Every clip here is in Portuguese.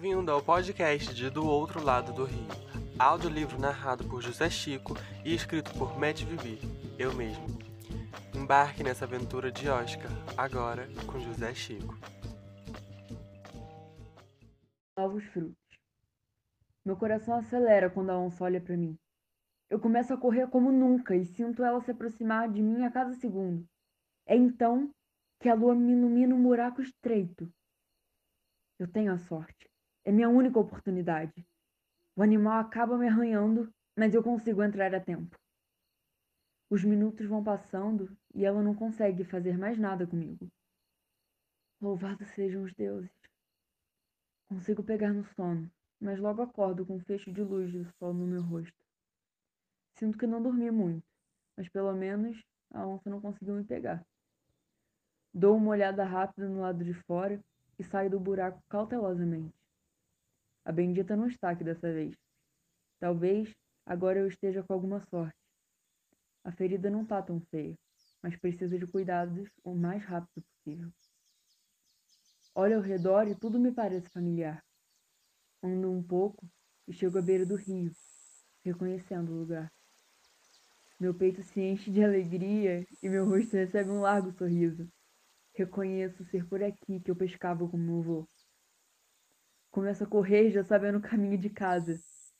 Bem-vindo ao podcast de Do Outro Lado do Rio. Audiolivro narrado por José Chico e escrito por Matt Vivi, eu mesmo. Embarque nessa aventura de Oscar, agora com José Chico. Novos frutos. Meu coração acelera quando a onça olha para mim. Eu começo a correr como nunca e sinto ela se aproximar de mim a cada segundo. É então que a lua me ilumina um buraco estreito. Eu tenho a sorte. É minha única oportunidade. O animal acaba me arranhando, mas eu consigo entrar a tempo. Os minutos vão passando e ela não consegue fazer mais nada comigo. Louvado sejam os deuses. Consigo pegar no sono, mas logo acordo com um fecho de luz do sol no meu rosto. Sinto que não dormi muito, mas pelo menos a onça não conseguiu me pegar. Dou uma olhada rápida no lado de fora e saio do buraco cautelosamente. A bendita não está aqui dessa vez. Talvez agora eu esteja com alguma sorte. A ferida não está tão feia, mas precisa de cuidados o mais rápido possível. Olho ao redor e tudo me parece familiar. Ando um pouco e chego à beira do rio, reconhecendo o lugar. Meu peito se enche de alegria e meu rosto recebe um largo sorriso. Reconheço ser por aqui que eu pescava com meu avô. Começo a correr já sabendo o caminho de casa.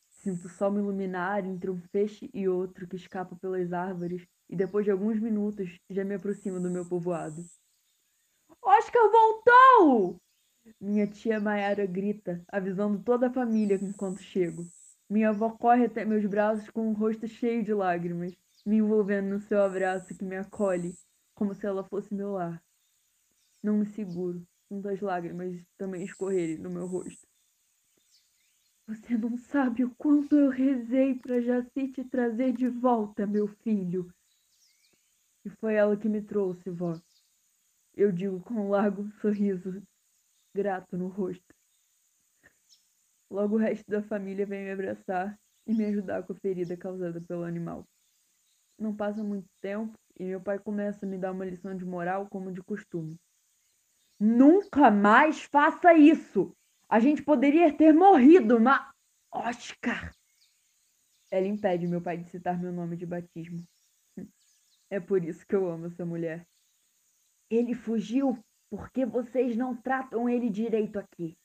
Sinto o sol me iluminar entre um feixe e outro que escapa pelas árvores e depois de alguns minutos já me aproximo do meu povoado. Oscar voltou! Minha tia Maiara grita, avisando toda a família enquanto chego. Minha avó corre até meus braços com um rosto cheio de lágrimas me envolvendo no seu abraço que me acolhe, como se ela fosse meu lar. Não me seguro, sinto as lágrimas também escorrerem no meu rosto. Você não sabe o quanto eu rezei para Jaci te trazer de volta, meu filho. E foi ela que me trouxe, vó. Eu digo com um largo sorriso grato no rosto. Logo o resto da família vem me abraçar e me ajudar com a ferida causada pelo animal. Não passa muito tempo e meu pai começa a me dar uma lição de moral como de costume. Nunca mais faça isso! A gente poderia ter morrido, mas. Oscar! Ela impede meu pai de citar meu nome de batismo. É por isso que eu amo essa mulher. Ele fugiu porque vocês não tratam ele direito aqui.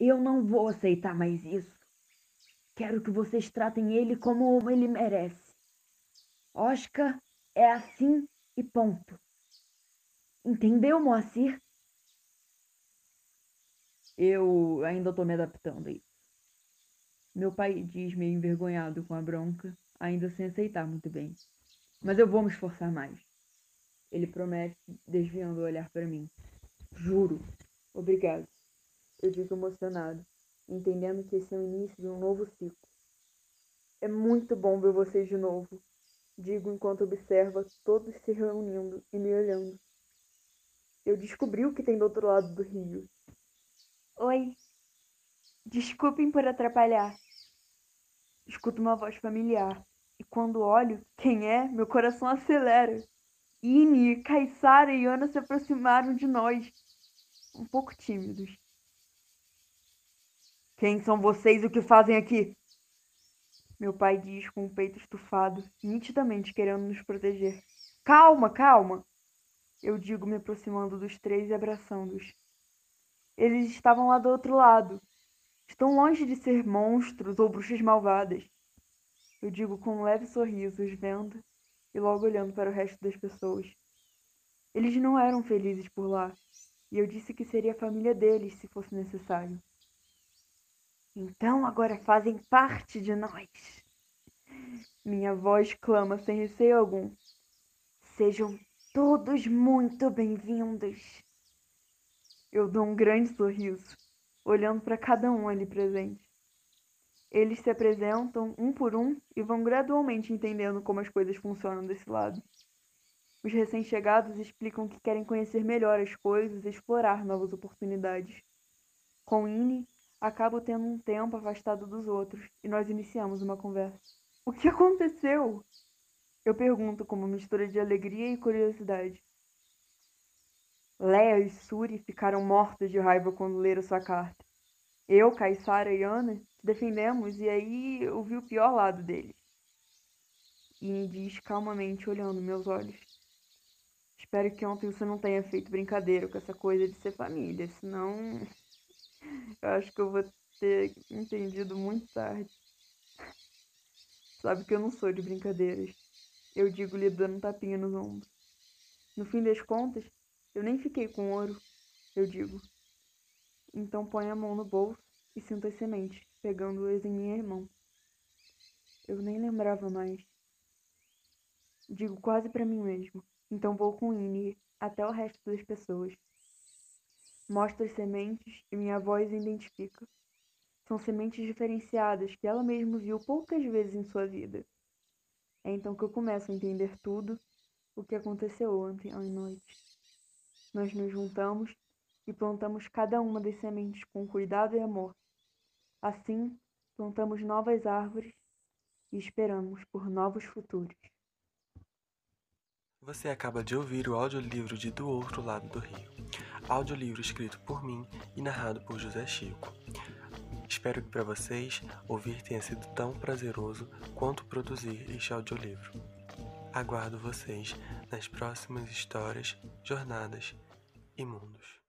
Eu não vou aceitar mais isso. Quero que vocês tratem ele como ele merece. Oscar é assim e ponto. Entendeu, Moacir? Eu ainda tô me adaptando a isso. Meu pai diz meio envergonhado com a bronca, ainda sem aceitar muito bem. Mas eu vou me esforçar mais. Ele promete, desviando o olhar para mim. Juro. Obrigado. Eu digo emocionado, entendendo que esse é o início de um novo ciclo. É muito bom ver vocês de novo digo enquanto observa todos se reunindo e me olhando. Eu descobri o que tem do outro lado do rio. Oi. Desculpem por atrapalhar. Escuto uma voz familiar. E quando olho quem é, meu coração acelera. Ine, Caissara e Ana se aproximaram de nós, um pouco tímidos. Quem são vocês e o que fazem aqui? Meu pai diz com o peito estufado, nitidamente querendo nos proteger. Calma, calma! Eu digo, me aproximando dos três e abraçando-os. Eles estavam lá do outro lado. Estão longe de ser monstros ou bruxas malvadas. Eu digo com um leve sorriso, os vendo e logo olhando para o resto das pessoas. Eles não eram felizes por lá, e eu disse que seria a família deles se fosse necessário. Então agora fazem parte de nós. Minha voz clama sem receio algum. Sejam todos muito bem-vindos. Eu dou um grande sorriso, olhando para cada um ali presente. Eles se apresentam um por um e vão gradualmente entendendo como as coisas funcionam desse lado. Os recém-chegados explicam que querem conhecer melhor as coisas e explorar novas oportunidades. Com Ine, acabo tendo um tempo afastado dos outros e nós iniciamos uma conversa. O que aconteceu? Eu pergunto com uma mistura de alegria e curiosidade. Leia e Suri ficaram mortas de raiva quando leram sua carta. Eu, Caissara e Ana defendemos e aí eu vi o pior lado deles. E me diz calmamente, olhando meus olhos. Espero que ontem você não tenha feito brincadeira com essa coisa de ser família, senão eu acho que eu vou ter entendido muito tarde. Sabe que eu não sou de brincadeiras. Eu digo-lhe dando um tapinha nos ombros. No fim das contas, eu nem fiquei com ouro, eu digo. Então põe a mão no bolso e sinto as sementes, pegando-as em minha mão. Eu nem lembrava mais. Digo quase para mim mesmo. Então vou com Ine até o resto das pessoas. Mostro as sementes e minha voz identifica. São sementes diferenciadas que ela mesma viu poucas vezes em sua vida. É então que eu começo a entender tudo o que aconteceu ontem à noite. Nós nos juntamos e plantamos cada uma das sementes com cuidado e amor. Assim, plantamos novas árvores e esperamos por novos futuros. Você acaba de ouvir o audiolivro de Do Outro Lado do Rio. Audiolivro escrito por mim e narrado por José Chico. Espero que para vocês ouvir tenha sido tão prazeroso quanto produzir este audiolivro. Aguardo vocês nas próximas histórias, jornadas e mundos.